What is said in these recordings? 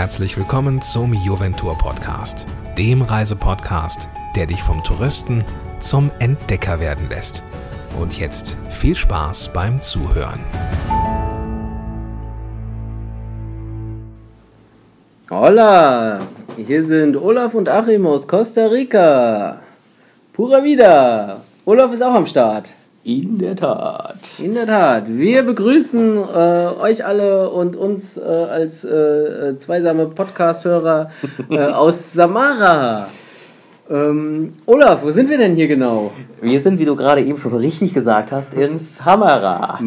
herzlich willkommen zum Juventur Podcast, dem Reisepodcast, der dich vom Touristen zum Entdecker werden lässt. Und jetzt viel Spaß beim Zuhören. Hola, hier sind Olaf und Achim aus Costa Rica. Pura vida. Olaf ist auch am Start. In der Tat. In der Tat. Wir begrüßen äh, euch alle und uns äh, als äh, zweisame Podcast-Hörer äh, aus Samara. Ähm, Olaf, wo sind wir denn hier genau? Wir sind, wie du gerade eben schon richtig gesagt hast, in Samara.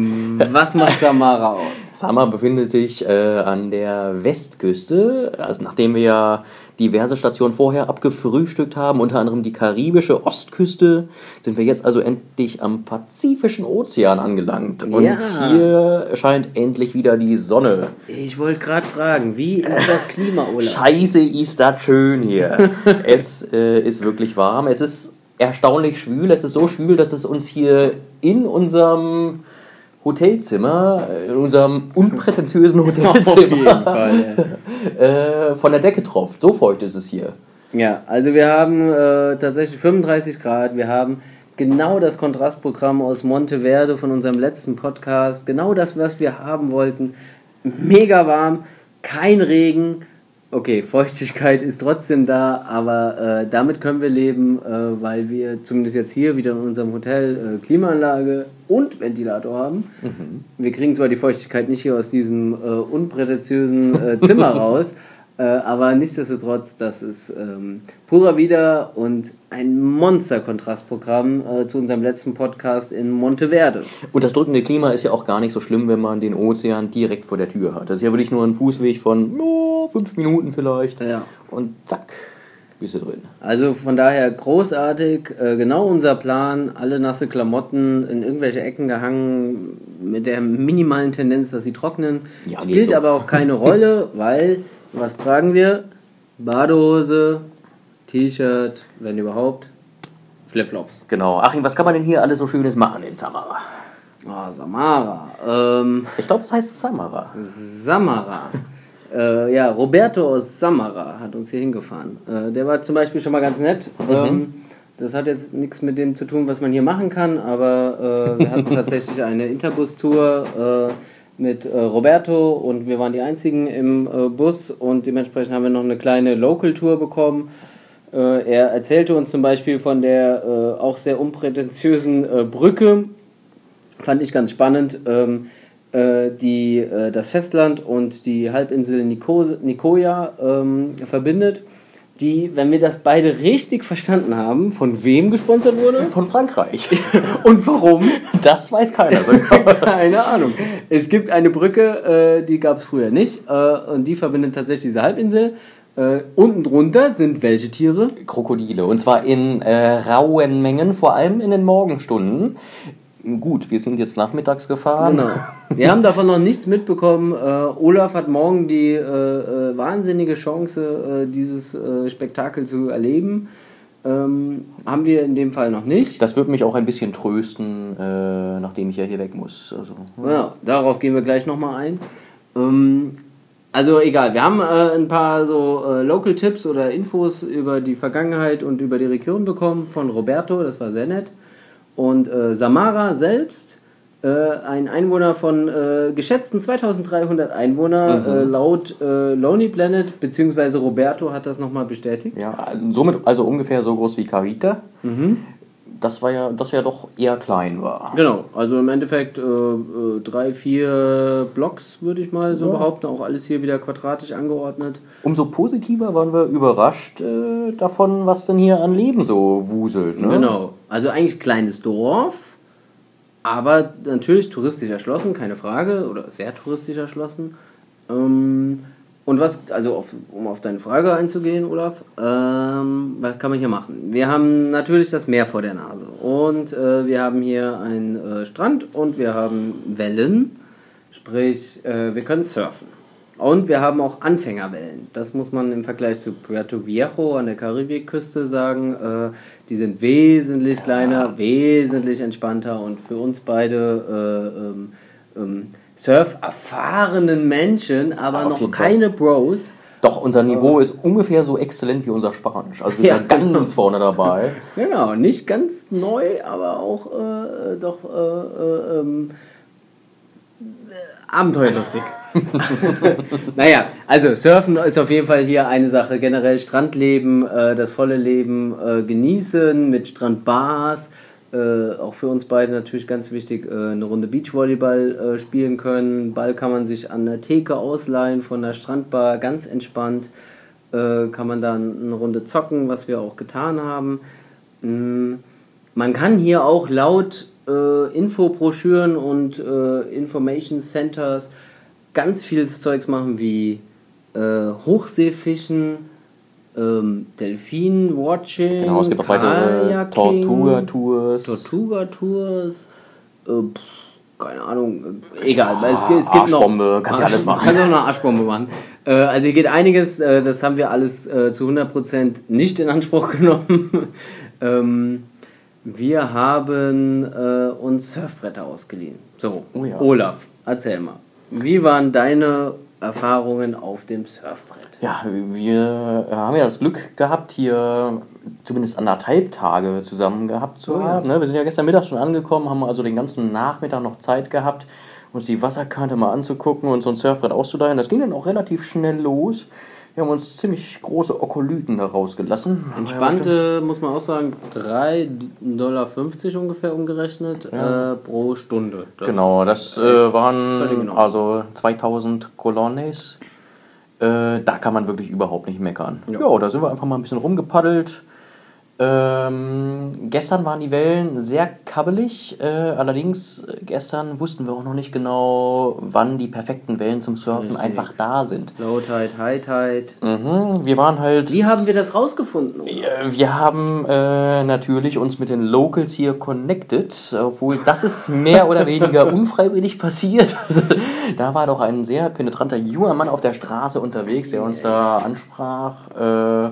Was macht Samara aus? Samara befindet sich äh, an der Westküste. Also nachdem wir ja diverse Stationen vorher abgefrühstückt haben, unter anderem die karibische Ostküste, sind wir jetzt also endlich am Pazifischen Ozean angelangt. Und Ja. hier scheint endlich wieder die Sonne. Ich wollte gerade fragen, wie ist das Klima, Olaf? Scheiße, ist das schön hier. es äh, ist wirklich warm. Es ist erstaunlich schwül. Es ist so schwül, dass es uns hier in unserem Hotelzimmer, äh, in unserem unprätentiösen Auf jeden Hotelzimmer, Fall. äh, von der Decke tropft. So feucht ist es hier. Ja, also wir haben äh, tatsächlich 35 Grad. Wir haben genau das Kontrastprogramm aus Monteverde von unserem letzten Podcast. Genau das, was wir haben wollten. Mega warm, kein Regen. Okay, Feuchtigkeit ist trotzdem da, aber äh, damit können wir leben, äh, weil wir zumindest jetzt hier wieder in unserem Hotel äh, Klimaanlage und Ventilator haben. Wir kriegen zwar die Feuchtigkeit nicht hier aus diesem äh, unprätentiösen äh, Zimmer raus, äh, aber nichtsdestotrotz, das ist ähm, purer Wieder und ein Monster-Kontrastprogramm äh, zu unserem letzten Podcast in Monteverde. Und das drückende Klima ist ja auch gar nicht so schlimm, wenn man den Ozean direkt vor der Tür hat. Das ist ja wirklich nur ein Fußweg von oh, fünf Minuten vielleicht. Ja. Und zack, bist du drin. Also von daher großartig, äh, genau unser Plan, alle nasse Klamotten in irgendwelche Ecken gehangen, mit der minimalen Tendenz, dass sie trocknen. Ja, Spielt so. aber auch keine Rolle, weil, was tragen wir? Badehose, T-Shirt, wenn überhaupt, Flipflops. Genau. Achim, was kann man denn hier alles so Schönes machen in Samara? Ah, Samara. Ähm, Ich glaube, es heißt Samara. Samara. äh, ja, Roberto aus Samara hat uns hier hingefahren. Äh, der war zum Beispiel schon mal ganz nett. Ähm, das hat jetzt nichts mit dem zu tun, was man hier machen kann, aber äh, wir hatten tatsächlich eine Interbus-Tour äh, mit äh, Roberto und wir waren die einzigen im äh, Bus und dementsprechend haben wir noch eine kleine Local-Tour bekommen. Äh, er erzählte uns zum Beispiel von der äh, auch sehr unprätentiösen äh, Brücke, fand ich ganz spannend, ähm, äh, die das Festland und die Halbinsel Nico Nicoya ähm, verbindet, die, wenn wir das beide richtig verstanden haben, von wem gesponsert wurde Von Frankreich. und warum, Das weiß keiner so genau. keine Ahnung. Es gibt eine Brücke, äh, die gab es früher nicht äh, und die verbindet tatsächlich diese Halbinsel. Äh, unten drunter sind welche Tiere? Krokodile. Und zwar in äh, rauen Mengen, vor allem in den Morgenstunden. Gut, wir sind jetzt nachmittags gefahren. Genau. Wir haben davon noch nichts mitbekommen. Äh, Olaf hat morgen die äh, äh, wahnsinnige Chance, äh, dieses äh, Spektakel zu erleben. Ähm, haben wir in dem Fall noch nicht. Das wird mich auch ein bisschen trösten, äh, nachdem ich ja hier weg muss. Also, Ja, darauf gehen wir gleich nochmal ein. Ähm, also egal, wir haben ein paar so Local-Tipps oder Infos über die Vergangenheit und über die Region bekommen von Roberto, das war sehr nett. Und äh, Samara selbst, äh, ein Einwohner von äh, geschätzten 2300 Einwohner, äh, laut äh, Lonely Planet, beziehungsweise Roberto hat das nochmal bestätigt. ja, somit also ungefähr so groß wie Carita. Das war ja, das ja doch eher klein war. Genau, also im Endeffekt äh, drei, vier Blocks würde ich mal so behaupten, auch alles hier wieder quadratisch angeordnet. Umso positiver waren wir überrascht davon, was denn hier an Leben so wuselt. Ne? Genau, also eigentlich kleines Dorf, aber natürlich touristisch erschlossen, keine Frage, oder sehr touristisch erschlossen. Ähm, und was, also auf, um auf deine Frage einzugehen, Olaf, ähm, was kann man hier machen? Wir haben natürlich das Meer vor der Nase und äh, wir haben hier einen äh, Strand und wir haben Wellen, sprich, äh, wir können surfen. Und wir haben auch Anfängerwellen. Das muss man im Vergleich zu Puerto Viejo an der Karibikküste sagen. Die sind wesentlich kleiner, wesentlich entspannter und für uns beide äh, ähm, ähm, surf-erfahrenen Menschen, aber Auf noch keine Bros. Doch, unser Niveau ist ungefähr so exzellent wie unser Spanisch. Also wir Ja, sind ganz vorne dabei. Genau, nicht ganz neu, aber auch äh, doch äh, äh, ähm, äh, abenteuerlustig. naja, also Surfen ist auf jeden Fall hier eine Sache. Generell Strandleben, äh, das volle Leben äh, genießen mit Strandbars. Äh, auch für uns beide natürlich ganz wichtig, äh, eine Runde Beachvolleyball äh, spielen können. Ball kann man sich an der Theke ausleihen von der Strandbar, ganz entspannt. Äh, kann man dann eine Runde zocken, was wir auch getan haben. Mm, Man kann hier auch laut Infobroschüren und Information Centers ganz vieles Zeugs machen wie äh, Hochseefischen, ähm, Delfin-Watching, Genau, es gibt auch weitere Kajaking, Tortuga-Tours. Tortuga-Tours, äh, keine Ahnung, äh, egal. weil es, es gibt Arschbombe, noch, kannst du alles machen. Kannst auch eine Arschbombe machen. Äh, also hier geht einiges, äh, das haben wir alles äh, zu 100% nicht in Anspruch genommen. ähm, wir haben äh, uns Surfbretter ausgeliehen. So, Oh ja. Olaf, erzähl mal. Wie waren deine Erfahrungen auf dem Surfbrett? Ja, wir haben ja das Glück gehabt, hier zumindest anderthalb Tage zusammen gehabt zu Oh ja. haben. Ne? Wir sind ja gestern Mittag schon angekommen, haben also den ganzen Nachmittag noch Zeit gehabt, uns die Wasserkante mal anzugucken und so ein Surfbrett auszuleihen. Das ging dann auch relativ schnell los. Wir haben uns ziemlich große Okolyten da rausgelassen. Entspannte, muss man auch sagen, 3,50 Dollar ungefähr umgerechnet äh, pro Stunde. Das Genau, das äh, waren also 2000 Colones. Äh, da kann man wirklich überhaupt nicht meckern. Ja. da sind wir einfach mal ein bisschen rumgepaddelt. Ähm, gestern waren die Wellen sehr kabbelig. Äh, allerdings, äh, gestern wussten wir auch noch nicht genau, wann die perfekten Wellen zum Surfen Richtig. einfach da sind. Low Tide, High Tide. Mhm, wir waren halt. Wie haben wir das rausgefunden? Äh, Wir haben äh, natürlich uns mit den Locals hier connected, obwohl das ist mehr oder weniger unfreiwillig passiert. Also, da war doch ein sehr penetranter junger Mann auf der Straße unterwegs, der uns da ansprach äh,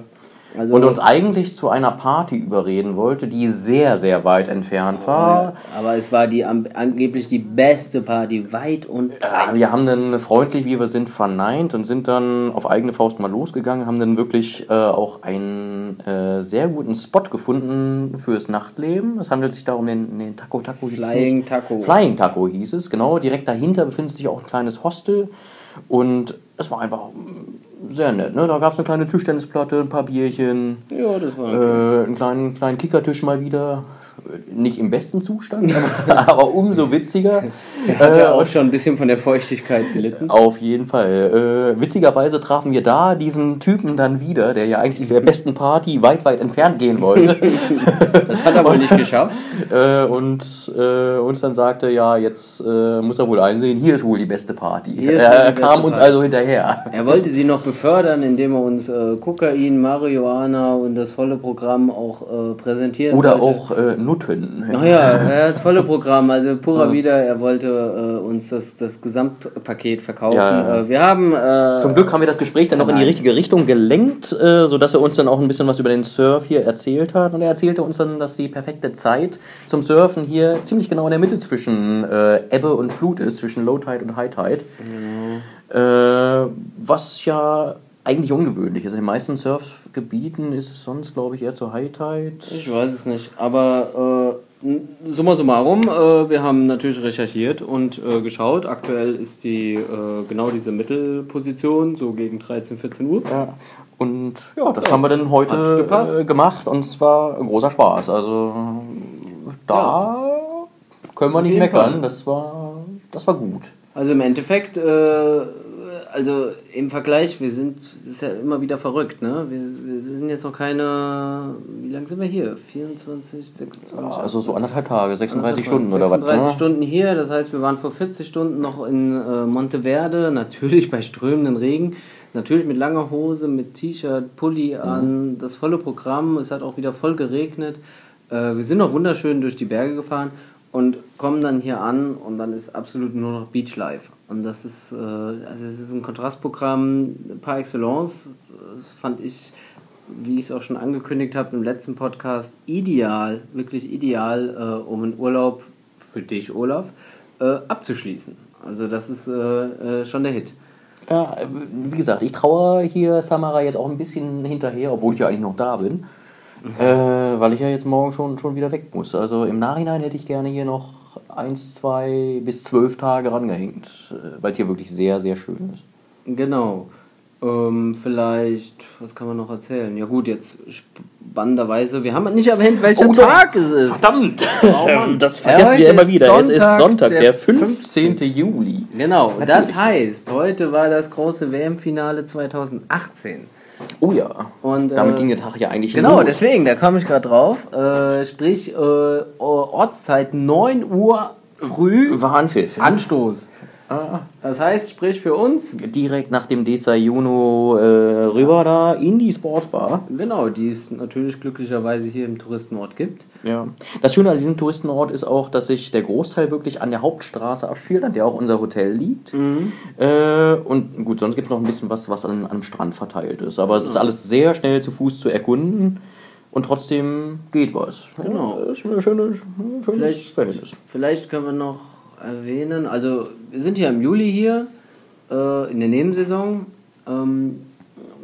Also- und uns eigentlich zu einer Party überreden wollte, die sehr, sehr weit entfernt war. Aber es war die angeblich die beste Party, weit und Ja, wir haben dann freundlich, wie wir sind, verneint und sind dann auf eigene Faust mal losgegangen, haben dann wirklich äh, auch einen äh, sehr guten Spot gefunden fürs Nachtleben. Es handelt sich da um den, den Taco Taco hieß es Flying nicht? Taco. Flying Taco hieß es, genau. Direkt dahinter befindet sich auch ein kleines Hostel und es war einfach sehr nett. Ne? Da gab es eine kleine Tischtennisplatte, ein paar Bierchen, Ja, das war. äh, einen kleinen, kleinen Kickertisch mal wieder. Nicht im besten Zustand, aber, aber umso witziger. Der hat ja Äh, auch schon ein bisschen von der Feuchtigkeit gelitten. auf jeden Fall. Äh, witzigerweise trafen wir da diesen Typen dann wieder, der ja eigentlich der besten Party weit, weit entfernt gehen wollte. Das hat er wohl nicht geschafft. äh, und äh, uns dann sagte, ja, jetzt äh, muss er wohl einsehen, hier ist wohl die beste Party. Er kam uns Party. also hinterher. Er wollte sie noch befördern, indem er uns äh, Kokain, Marihuana und das volle Programm auch präsentieren Oder wollte. auch äh, Nutten. Ach ja, ja, das volle Programm, also purer wieder, er wollte äh, uns das, das Gesamtpaket verkaufen. Ja. Äh, wir haben äh, Zum Glück haben wir das Gespräch dann noch in die richtige Richtung gelenkt, äh, sodass er uns dann auch ein bisschen was über den Surf hier erzählt hat. Und er erzählte uns dann, dass die perfekte Zeit zum Surfen hier ziemlich genau in der Mitte zwischen äh, Ebbe und Flut ist, zwischen Low Tide und High Tide. Äh, was ja eigentlich ungewöhnlich ist. In den meisten Surfgebieten ist es sonst, glaube ich, eher zur High Tide. Ich weiß es nicht, aber äh, summa summarum, äh, wir haben natürlich recherchiert und äh, geschaut. Aktuell ist die äh, genau diese Mittelposition, so gegen 13, 14 Uhr. Ja. Und ja, das haben wir dann heute äh, gemacht und es war ein großer Spaß. Also da können wir nicht meckern. Fall. Das war, das war gut. Also im Endeffekt, äh, also im Vergleich, wir sind, das ist ja immer wieder verrückt, ne? Wir, wir sind jetzt noch keine, wie lange sind wir hier? 24, 26? Also so anderthalb Tage, 36 Stunden oder was? 36 ne? Stunden hier, das heißt, wir waren vor 40 Stunden noch in äh, Monteverde, natürlich bei strömenden Regen, natürlich mit langer Hose, mit T-Shirt, Pulli an, das volle Programm, es hat auch wieder voll geregnet. Äh, wir sind noch wunderschön durch die Berge gefahren und kommen dann hier an und dann ist absolut nur noch Beachlife. Und das ist, äh, also es ist ein Kontrastprogramm par excellence, das fand ich wie ich es auch schon angekündigt habe im letzten Podcast, ideal, wirklich ideal, äh, um einen Urlaub für dich, Olaf, äh, abzuschließen. Also das ist äh, äh, schon der Hit. Ja, wie gesagt, ich traue hier Samara jetzt auch ein bisschen hinterher, obwohl ich ja eigentlich noch da bin. Äh, weil ich ja jetzt morgen schon, schon wieder weg muss. Also im Nachhinein hätte ich gerne hier noch eins, zwei bis zwölf Tage rangehängt, äh, weil es hier wirklich sehr, sehr schön ist. Genau. Ähm, vielleicht, was kann man noch erzählen? Ja gut, jetzt spannenderweise, wir haben nicht erwähnt, welcher Oh. Tag es ist. Verdammt! Mann. das Ja, vergessen wir immer wieder. es ist Sonntag, Sonntag, der der 15. Juli. Genau, das heißt, heute war das große WM-Finale 2018. Oh ja. Und, Damit äh, ging der Tag ja eigentlich Genau, los. deswegen, da komme ich gerade drauf. Äh, sprich, äh, Ortszeit 9 Uhr früh, Warnpfiff. Anstoß. Ah. Das heißt, sprich für uns, Direkt nach dem Desayuno äh, rüber da in die Sportsbar. genau, die es natürlich glücklicherweise hier im Touristenort gibt. Ja. Das Schöne an diesem Touristenort ist auch, dass sich der Großteil wirklich an der Hauptstraße abspielt, an der auch unser Hotel liegt. Äh, und gut, sonst gibt es noch ein bisschen was, was an, am Strand verteilt ist. Aber es ist alles sehr schnell zu Fuß zu erkunden. Und trotzdem geht was. Genau. Ja, ist ein schönes, schönes Vielleicht, Verhältnis. vielleicht können wir noch erwähnen, also wir sind ja im Juli hier, äh, in der Nebensaison. Ähm,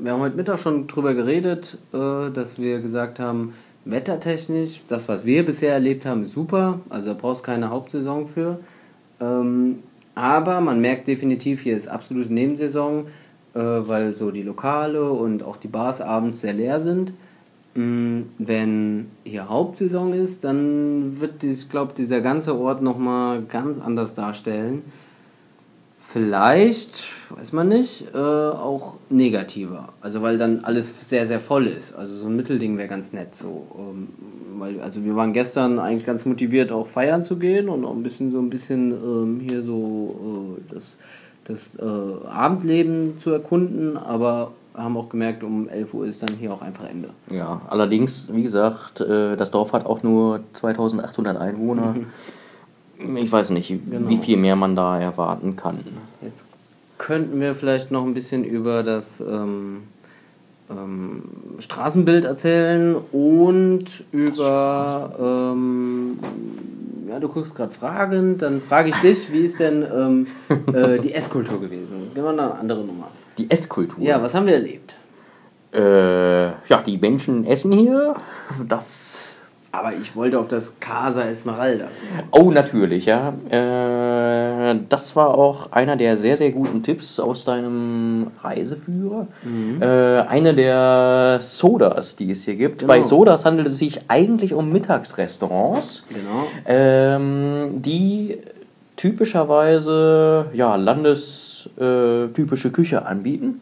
wir haben heute Mittag schon drüber geredet, äh, dass wir gesagt haben, wettertechnisch, das, was wir bisher erlebt haben, ist super. Also da brauchst keine Hauptsaison für. Ähm, aber man merkt definitiv, hier ist absolute Nebensaison, äh, weil so die Lokale und auch die Bars abends sehr leer sind. Mm, Wenn hier Hauptsaison ist, dann wird, ich glaube, dieser ganze Ort nochmal ganz anders darstellen. Vielleicht, weiß man nicht, äh, auch negativer. Also weil dann alles sehr, sehr voll ist. Also so ein Mittelding wäre ganz nett so. Ähm, weil, also wir waren gestern eigentlich ganz motiviert, auch feiern zu gehen und auch ein bisschen so ein bisschen ähm, hier so äh, das, das äh, Abendleben zu erkunden, aber haben auch gemerkt, um 11 Uhr ist dann hier auch einfach Ende. Ja, allerdings, wie gesagt, äh, das Dorf hat auch nur 2800 Einwohner. Ich weiß nicht, Genau. wie viel mehr man da erwarten kann. Jetzt könnten wir vielleicht noch ein bisschen über das ähm, ähm, Straßenbild erzählen und über. Ähm, ja, du guckst gerade fragend, dann frage ich dich, wie ist denn ähm, äh, die Esskultur gewesen? Gehen wir eine andere Nummer. Die Esskultur. Ja, was haben wir erlebt? Äh, ja, die Menschen essen hier. Das. Aber ich wollte auf das Casa Esmeralda. Oh, natürlich, ja. Äh, das war auch einer der sehr, sehr guten Tipps aus deinem Reiseführer. Äh, eine der Sodas, die es hier gibt. Genau. Bei Sodas handelt es sich eigentlich um Mittagsrestaurants. Genau. Ähm, die typischerweise ja, landestypische äh, typische Küche anbieten.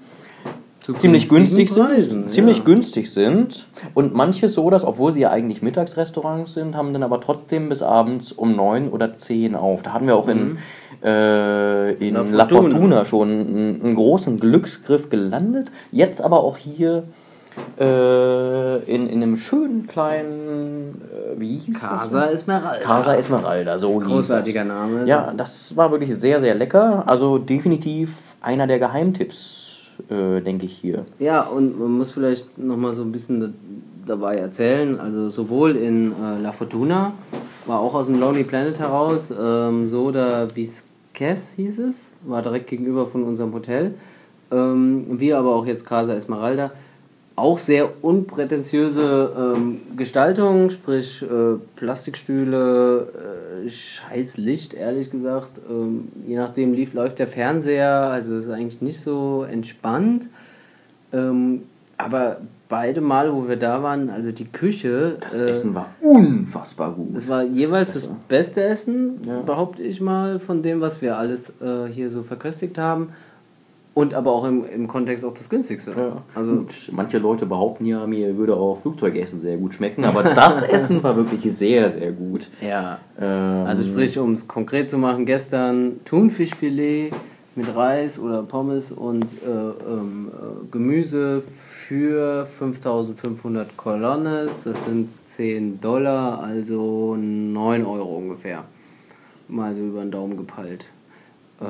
Zu Ziemlich günstig sind, Preisen, ziemlich ja. günstig sind und manche Sodas, obwohl sie ja eigentlich Mittagsrestaurants sind, haben dann aber trotzdem bis abends um neun oder zehn auf. Da hatten wir auch in, äh, in La La, Fortuna. Fortuna schon einen, einen großen Glücksgriff gelandet. Jetzt aber auch hier äh, einem schönen kleinen, äh, wie hieß Casa das? Esmeralda. Casa Esmeralda, so hieß Großartiger das. Name. Ja, das war wirklich sehr, sehr lecker. Also definitiv einer der Geheimtipps, äh, denke ich hier. Ja, und man muss vielleicht nochmal so ein bisschen da, dabei erzählen. Also sowohl in äh, La Fortuna, war auch aus dem Lonely Planet heraus, ähm, Soda Visques hieß es, war direkt gegenüber von unserem Hotel. Ähm, wir aber auch jetzt Casa Esmeralda. Auch sehr unprätentiöse ähm, Gestaltung, sprich äh, Plastikstühle, äh, scheiß Licht, ehrlich gesagt. Ähm, je nachdem lief, läuft der Fernseher, also es ist eigentlich nicht so entspannt. Ähm, aber beide Male, wo wir da waren, also die Küche. Das äh, Essen war unfassbar gut. Es war jeweils das beste Essen, Ja. behaupte ich mal, von dem, was wir alles äh, hier so verköstigt haben. Und aber auch im, im Kontext auch das günstigste. Ja. Also, Gut, manche Leute behaupten ja, mir würde auch Flugzeugessen sehr gut schmecken, aber das Essen war wirklich sehr, sehr gut. ja. Ähm, Also sprich, um es konkret zu machen, gestern Thunfischfilet mit Reis oder Pommes und äh, ähm, äh, Gemüse für 5500 Colonnes. Das sind 10 Dollar, also 9 Euro ungefähr. Mal so über den Daumen gepeilt. Äh,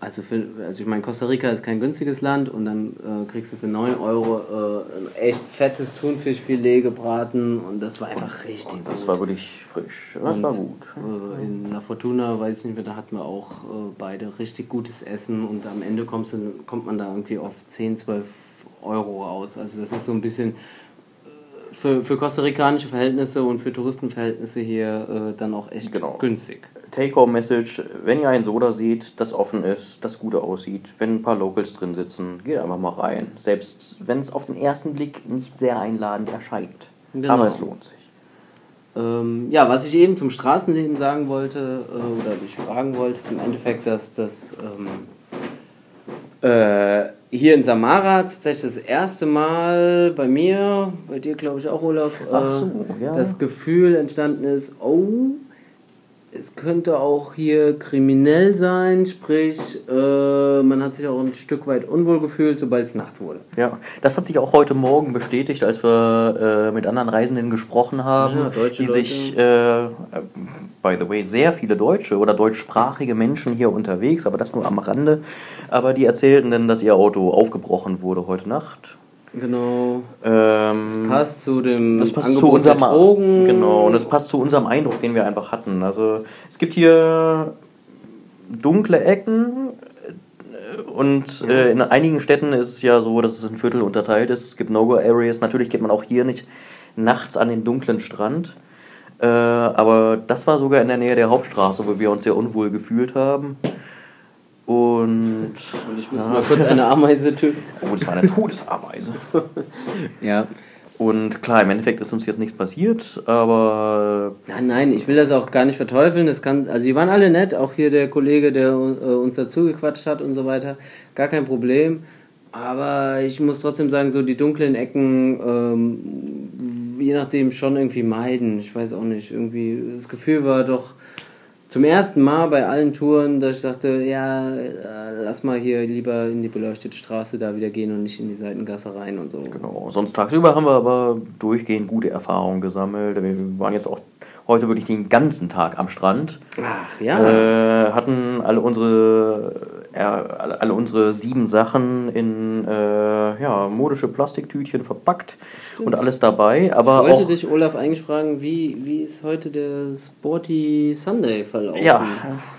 Also, für, also ich meine, Costa Rica ist kein günstiges Land und dann äh, kriegst du für 9 Euro äh, ein echt fettes Thunfischfilet gebraten und das war einfach richtig Und das gut. war wirklich frisch. Das Und, war gut. Äh, in La Fortuna, weiß ich nicht mehr, da hatten wir auch äh, beide richtig gutes Essen und am Ende kommst du, kommt man da irgendwie auf 10, 12 Euro raus. Also das ist so ein bisschen äh, für, für kostarikanische Verhältnisse und für Touristenverhältnisse hier äh, dann auch echt Genau. günstig. Take-Home-Message, wenn ihr ein Soda seht, das offen ist, das gut aussieht, wenn ein paar Locals drin sitzen, geht einfach mal rein. Selbst wenn es auf den ersten Blick nicht sehr einladend erscheint. Genau. Aber es lohnt sich. Ähm, ja, was ich eben zum Straßenleben sagen wollte äh, oder dich fragen wollte, ist im Endeffekt, dass das ähm, äh, hier in Samara tatsächlich das erste Mal bei mir, bei dir glaube ich auch, Olaf, äh, so, ja. das Gefühl entstanden ist, oh, es könnte auch hier kriminell sein, sprich, äh, man hat sich auch ein Stück weit unwohl gefühlt, sobald es Nacht wurde. Ja, das hat sich auch heute Morgen bestätigt, als wir äh, mit anderen Reisenden gesprochen haben, Ja, die Leute. sich, äh, äh, by the way, sehr viele deutsche oder deutschsprachige Menschen hier unterwegs, aber das nur am Rande, aber die erzählten dann, dass ihr Auto aufgebrochen wurde heute Nacht. Genau. Ähm, Passt zu dem das passt Angebot zu unserem der Drogen. Genau, und das passt zu unserem Eindruck, den wir einfach hatten. Also es gibt hier dunkle Ecken äh, und äh, in einigen Städten ist es ja so, dass es in Viertel unterteilt ist. Es gibt No-Go-Areas. Natürlich geht man auch hier nicht nachts an den dunklen Strand. Äh, aber das war sogar in der Nähe der Hauptstraße, wo wir uns sehr unwohl gefühlt haben. Und Und ich muss mal kurz eine Ameise töten. oh, das war eine Todesameise. Ja. Und klar, im Endeffekt ist uns jetzt nichts passiert, aber Nein, nein, ich will das auch gar nicht verteufeln. Das kann, also die waren alle nett, auch hier der Kollege, der äh, uns dazu gequatscht hat und so weiter. Gar kein Problem. Aber ich muss trotzdem sagen, so die dunklen Ecken, ähm, je nachdem schon irgendwie meiden. Ich weiß auch nicht. Irgendwie, das Gefühl war doch zum ersten Mal bei allen Touren, dass ich dachte, ja, äh, lass mal hier lieber in die beleuchtete Straße da wieder gehen und nicht in die Seitengasse rein und so. Genau, sonst tagsüber haben wir aber durchgehend gute Erfahrungen gesammelt. Wir waren jetzt auch heute wirklich den ganzen Tag am Strand. Ach ja. Äh, hatten alle unsere, alle, alle unsere sieben Sachen in äh, ja, modische Plastiktütchen verpackt und alles dabei. Aber Ich wollte auch, dich, Olaf, eigentlich fragen, wie, wie ist heute der Sporty Sunday verlaufen? Ja,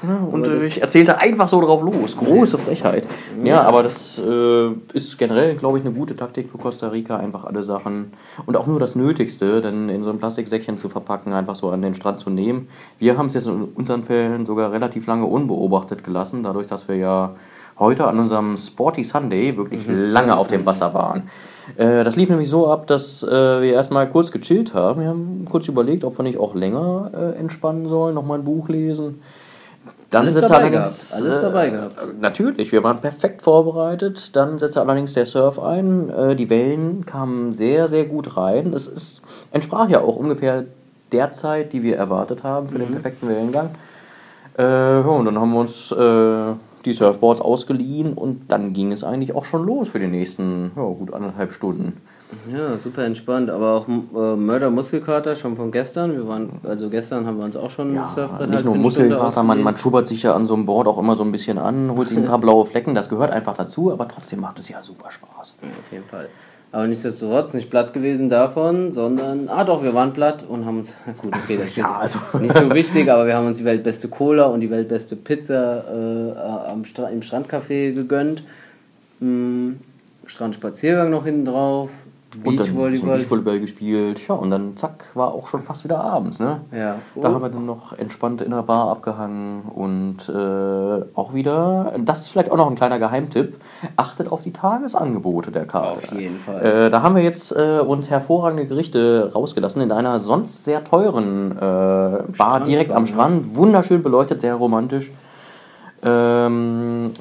ne, und Aber äh, ich erzählte einfach so drauf los. Große Frechheit. Ja, aber das äh, ist generell, glaube ich, eine gute Taktik für Costa Rica. Einfach alle Sachen und auch nur das Nötigste, dann in so ein Plastiksäckchen zu verpacken, einfach so an den Strand zu nehmen. Wir haben es jetzt in unseren Fällen sogar relativ lange unbeobachtet gelassen, dadurch, dass wir ja heute an unserem Sporty Sunday wirklich lange auf dem Wasser waren. Äh, das lief nämlich so ab, dass äh, wir erstmal kurz gechillt haben. Wir haben kurz überlegt, ob wir nicht auch länger äh, entspannen sollen, nochmal ein Buch lesen. Dann Alles setzte allerdings, gehabt, alles dabei gehabt. Äh, natürlich, wir waren perfekt vorbereitet. Dann setzte allerdings der Surf ein. Äh, die Wellen kamen sehr, sehr gut rein. Es ist, entsprach ja auch ungefähr der Zeit, die wir erwartet haben für Mhm. den perfekten Wellengang. Äh, ja, und dann haben wir uns äh, die Surfboards ausgeliehen und dann ging es eigentlich auch schon los für die nächsten ja, gut anderthalb Stunden. Ja, super entspannt. Aber auch äh, Mörder Muskelkater schon von gestern. Wir waren, also gestern haben wir uns auch schon das Surfbrett nicht nur Muskelkater, man, man schubbert sich ja an so einem Board auch immer so ein bisschen an, holt sich ein paar blaue Flecken, das gehört einfach dazu, aber trotzdem macht es ja super Spaß. Ja, auf jeden Fall. Aber nichtsdestotrotz nicht platt gewesen davon, sondern, ah doch, wir waren platt und haben uns, gut, okay, das ist Ja, jetzt also- nicht so wichtig, aber wir haben uns die weltbeste Cola und die weltbeste Pizza äh, am Stra im Strandcafé gegönnt. Hm, Strandspaziergang noch hinten drauf, Beachvolleyball. Beachvolleyball gespielt, ja, und dann zack, war auch schon fast wieder abends, ne? Ja. Da haben wir dann noch entspannt in der Bar abgehangen und äh, auch wieder, das ist vielleicht auch noch ein kleiner Geheimtipp, achtet auf die Tagesangebote der Karte. Auf jeden Fall. Äh, da haben wir jetzt äh, uns hervorragende Gerichte rausgelassen in einer sonst sehr teuren äh, Bar direkt am Strand. Wunderschön beleuchtet, sehr romantisch. Ähm,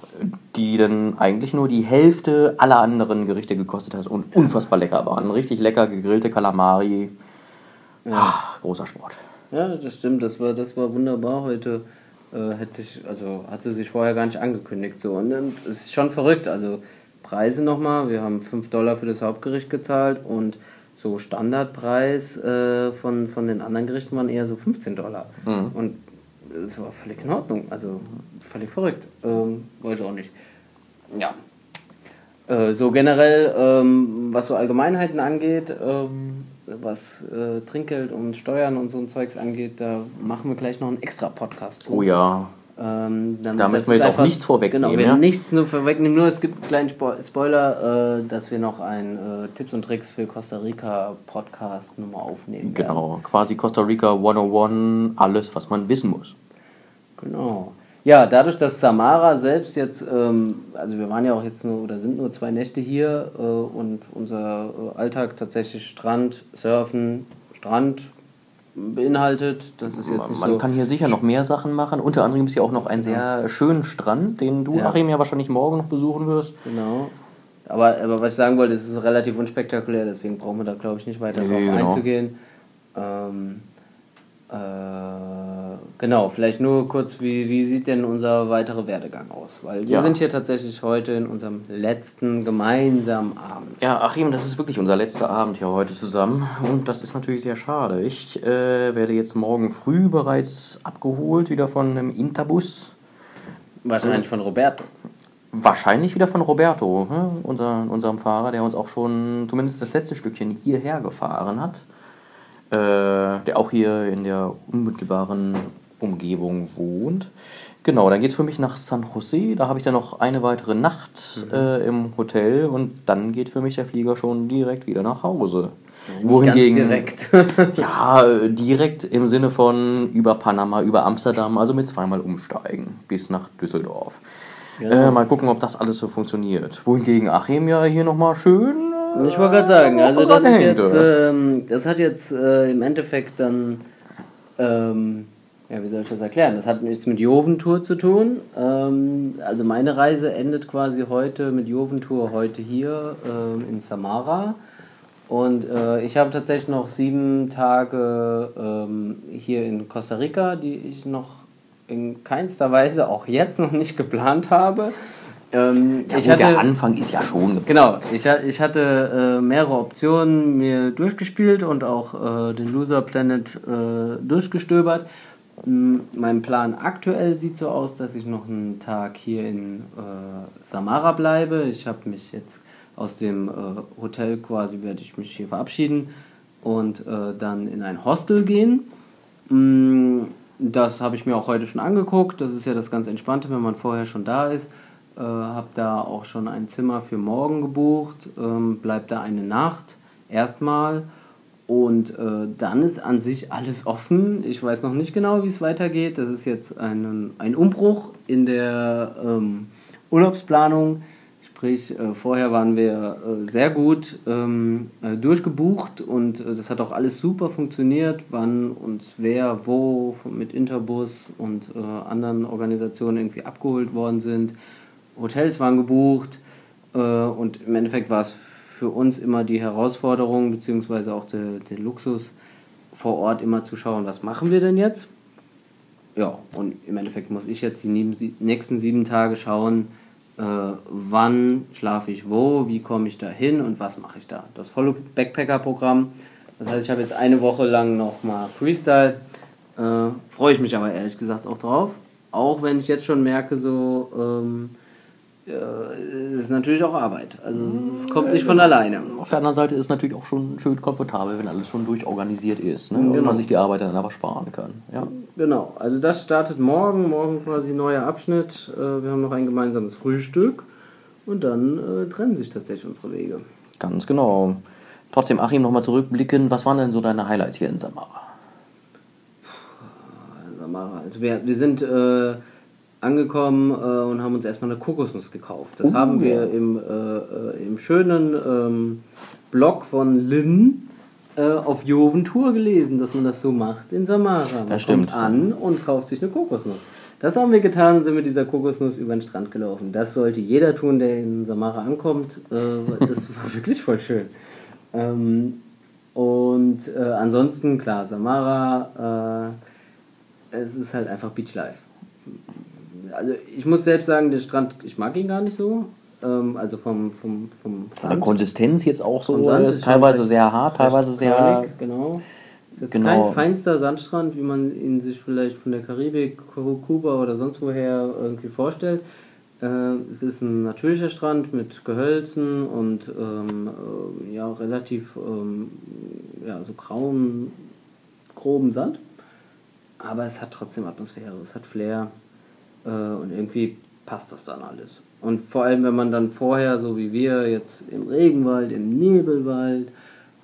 die dann eigentlich nur die Hälfte aller anderen Gerichte gekostet hat und unfassbar lecker waren. Richtig lecker gegrillte Kalamari. Ah, großer Sport. Ja, das stimmt, das war, das war wunderbar heute. Äh, hätte sich, also hatte sich vorher gar nicht angekündigt. So. Und, es ist schon verrückt. Also Preise nochmal, wir haben 5 Dollar für das Hauptgericht gezahlt und so Standardpreis äh, von, von den anderen Gerichten waren eher so 15 Dollar. Und das war völlig in Ordnung. Also völlig verrückt. Ähm, weiß auch nicht. Ja. Äh, so generell, ähm, was so Allgemeinheiten angeht, ähm, was äh, Trinkgeld und Steuern und so ein Zeugs angeht, da machen wir gleich noch einen extra Podcast zu. Oh ja. Ähm, da müssen wir jetzt einfach, auch nichts vorwegnehmen. Genau, ja? nichts nur vorwegnehmen, nur es gibt einen kleinen Spo Spoiler, äh, dass wir noch einen äh, Tipps und Tricks für Costa Rica Podcast nochmal aufnehmen. Genau, werden. quasi Costa Rica 101, alles, was man wissen muss. Genau. Ja, dadurch, dass Samara selbst jetzt, ähm, also wir waren ja auch jetzt nur oder sind nur zwei Nächte hier äh, und unser äh, Alltag tatsächlich Strand, Surfen, Strand beinhaltet. Das ist jetzt nicht Man so kann hier sicher noch mehr Sachen machen. Unter anderem ist hier auch noch ein sehr schönen Strand, den du, ja. Achim, ja wahrscheinlich morgen noch besuchen wirst. Genau. Aber, aber was ich sagen wollte, es ist relativ unspektakulär, deswegen brauchen wir da, glaube ich, nicht weiter nee, drauf genau. einzugehen. Ähm, äh, genau, vielleicht nur kurz, wie, wie sieht denn unser weiterer Werdegang aus? Weil wir ja. sind hier tatsächlich heute in unserem letzten gemeinsamen Abend. Ja, Achim, das ist wirklich unser letzter Abend hier heute zusammen und das ist natürlich sehr schade. Ich äh, werde jetzt morgen früh bereits abgeholt, wieder von einem Interbus. Wahrscheinlich äh, von Roberto. Wahrscheinlich wieder von Roberto, ne? Unser, unserem Fahrer, der uns auch schon zumindest das letzte Stückchen hierher gefahren hat äh, der auch hier in der unmittelbaren Umgebung wohnt. Genau, dann geht es für mich nach San Jose. Da habe ich dann noch eine weitere Nacht mhm. äh, im Hotel und dann geht für mich der Flieger schon direkt wieder nach Hause. Wohingegen, direkt. ja, direkt im Sinne von über Panama, über Amsterdam, also mit zweimal umsteigen bis nach Düsseldorf. Genau. Äh, mal gucken, ob das alles so funktioniert. Wohingegen Achim ja hier nochmal schön ich wollte gerade sagen, also das ist jetzt, ähm, das hat jetzt äh, im Endeffekt dann, ähm, ja, wie soll ich das erklären? Das hat nichts mit Joventour zu tun. Ähm, also meine Reise endet quasi heute mit Joventour heute hier ähm, in Samara. Und äh, ich habe tatsächlich noch sieben Tage ähm, hier in Costa Rica, die ich noch in keinster Weise auch jetzt noch nicht geplant habe. Ähm, ja, ich hatte, der Anfang ist ja schon. Genau, ich, ich hatte äh, mehrere Optionen mir durchgespielt und auch äh, den Loser Planet äh, durchgestöbert. M mein Plan aktuell sieht so aus, dass ich noch einen Tag hier in äh, Samara bleibe. Ich habe mich jetzt aus dem äh, Hotel quasi, werde ich mich hier verabschieden und äh, dann in ein Hostel gehen. M das habe ich mir auch heute schon angeguckt. Das ist ja das ganz Entspannte, wenn man vorher schon da ist äh, habe da auch schon ein Zimmer für morgen gebucht, ähm, bleib da eine Nacht erstmal und äh, dann ist an sich alles offen. Ich weiß noch nicht genau, wie es weitergeht. Das ist jetzt ein, ein Umbruch in der ähm, Urlaubsplanung. Sprich, äh, vorher waren wir äh, sehr gut ähm, äh, durchgebucht und äh, das hat auch alles super funktioniert, wann und wer wo mit Interbus und äh, anderen Organisationen irgendwie abgeholt worden sind. Hotels waren gebucht und im Endeffekt war es für uns immer die Herausforderung, beziehungsweise auch der, der Luxus, vor Ort immer zu schauen, was machen wir denn jetzt? Ja, und im Endeffekt muss ich jetzt die nächsten sieben Tage schauen, äh, wann schlafe ich wo, wie komme ich da hin und was mache ich da. Das volle Backpacker-Programm. Das heißt, ich habe jetzt eine Woche lang nochmal Freestyle. Äh, Freue ich mich aber ehrlich gesagt auch drauf. Auch wenn ich jetzt schon merke, so, ähm, ist natürlich auch Arbeit. Also es kommt nicht von alleine. Auf der anderen Seite ist es natürlich auch schon schön komfortabel, wenn alles schon durchorganisiert ist ne? Genau. und man sich die Arbeit dann einfach sparen kann. Ja. Genau, also das startet morgen, morgen quasi neuer Abschnitt. Äh, wir haben noch ein gemeinsames Frühstück und dann äh, trennen sich tatsächlich unsere Wege. Ganz genau. Trotzdem, Achim, nochmal zurückblicken, was waren denn so deine Highlights hier in Samara? Samara, also wir, wir sind... Äh, angekommen äh, und haben uns erstmal eine Kokosnuss gekauft. Das uh, haben wir ja. im, äh, äh, im schönen ähm, Blog von Lynn äh, auf Joventur gelesen, dass man das so macht in Samara. Man das stimmt. kommt an und kauft sich eine Kokosnuss. Das haben wir getan und sind mit dieser Kokosnuss über den Strand gelaufen. Das sollte jeder tun, der in Samara ankommt. Äh, das war wirklich voll schön. Ähm, und ansonsten, klar, Samara, es ist halt einfach Beach Life also ich muss selbst sagen, der Strand, ich mag ihn gar nicht so. Ähm, also vom, vom, vom Sand. Von der Konsistenz jetzt auch so. Sand ist teilweise sehr hart, teilweise sehr. Genau. Ist jetzt Genau. kein feinster Sandstrand, wie man ihn sich vielleicht von der Karibik, Kuba oder sonst woher irgendwie vorstellt. Äh, es ist ein natürlicher Strand mit Gehölzen und ähm, äh, ja, relativ ähm, ja, so grauen, groben Sand. Aber es hat trotzdem Atmosphäre, es hat Flair äh, und irgendwie passt das dann alles. Und vor allem, wenn man dann vorher, so wie wir, jetzt im Regenwald, im Nebelwald,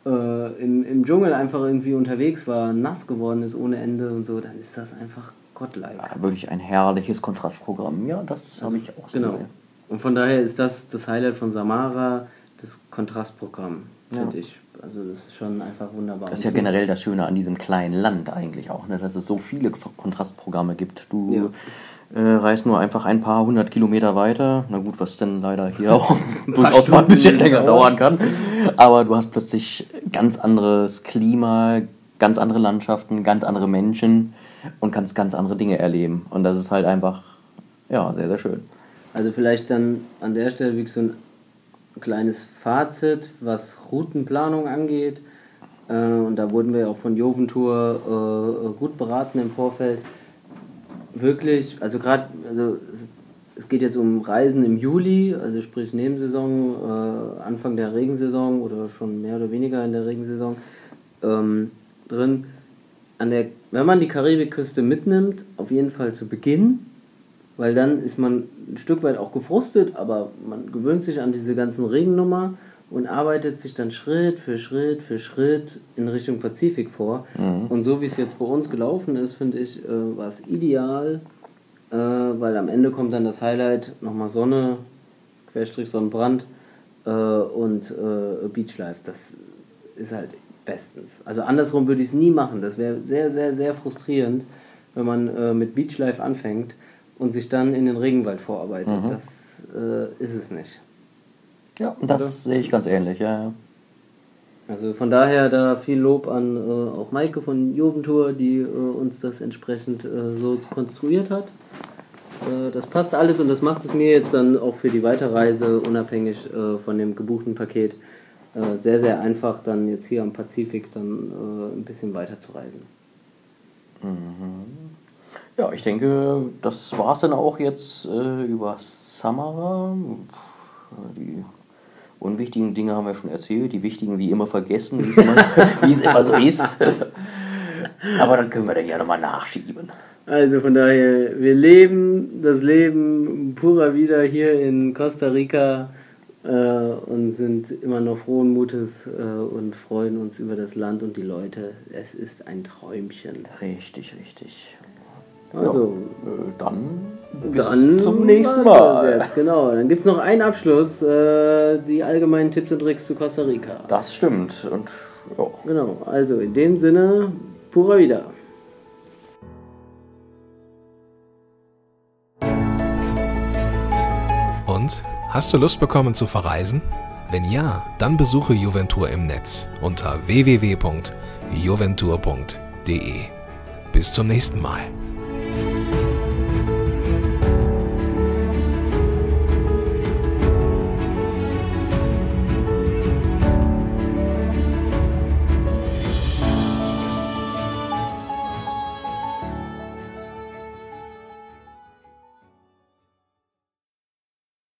äh, im, im Dschungel einfach irgendwie unterwegs war, nass geworden ist ohne Ende und so, dann ist das einfach gottlike. Ja, wirklich ein herrliches Kontrastprogramm. Ja, das habe ich auch so Genau. gesehen. Und von daher ist das das Highlight von Samara, das Kontrastprogramm, Ja. finde ich. Also das ist schon einfach wunderbar. Das ist ja generell das Schöne an diesem kleinen Land eigentlich auch, ne? dass es so viele Kontrastprogramme gibt. Du äh, reist nur einfach ein paar hundert Kilometer weiter. Na gut, was denn leider hier auch durchaus mal ein bisschen länger dauern. kann. Aber du hast plötzlich ganz anderes Klima, ganz andere Landschaften, ganz andere Menschen und kannst ganz andere Dinge erleben. Und das ist halt einfach, ja, sehr, sehr schön. Also vielleicht dann an der Stelle wirklich so ein kleines Fazit, was Routenplanung angeht. Äh, und da wurden wir auch von Joventour äh, gut beraten im Vorfeld. Wirklich, also gerade, also es- geht jetzt um Reisen im Juli, also sprich Nebensaison, äh, Anfang der Regensaison oder schon mehr oder weniger in der Regensaison ähm, drin. An der, wenn man die Karibikküste mitnimmt, auf jeden Fall zu Beginn, weil dann ist man ein Stück weit auch gefrustet, aber man gewöhnt sich an diese ganzen Regennummer und arbeitet sich dann Schritt für Schritt für Schritt in Richtung Pazifik vor. Und so wie es jetzt bei uns gelaufen ist, finde ich, äh, war es ideal, äh, weil am Ende kommt dann das Highlight, nochmal Sonne, Querstrich Sonnenbrand äh, und äh, Beachlife. Das ist halt bestens. Also andersrum würde ich es nie machen. Das wäre sehr, sehr, sehr frustrierend, wenn man äh, mit Beachlife anfängt und sich dann in den Regenwald vorarbeitet. Das äh, ist es nicht. Ja, und das sehe ich ganz ähnlich, ja. ja. Also von daher da viel Lob an äh, auch Maike von Joventour, die äh, uns das entsprechend äh, so konstruiert hat. Äh, das passt alles und das macht es mir jetzt dann auch für die Weiterreise, unabhängig äh, von dem gebuchten Paket, äh, sehr, sehr einfach, dann jetzt hier am Pazifik dann ein bisschen weiter zu reisen. Ja, ich denke, das war es dann auch jetzt über Samara. Die unwichtigen Dinge haben wir schon erzählt, die wichtigen wie immer vergessen, wie es immer, wie es immer so ist. Aber dann können wir dann ja nochmal nachschieben. Also von daher, wir leben das Leben purer wieder hier in Costa Rica äh, und sind immer noch frohen Mutes äh, und freuen uns über das Land und die Leute. Es ist ein Träumchen. Richtig, richtig. Also, Äh, dann bis dann zum nächsten Mal. Jetzt, genau, dann gibt es noch einen Abschluss, äh, die allgemeinen Tipps und Tricks zu Costa Rica. Das stimmt. Und ja. Genau, also in dem Sinne, pura vida. Und hast du Lust bekommen zu verreisen? Wenn ja, dann besuche Juventur im Netz unter www.juventur.de. Bis zum nächsten Mal.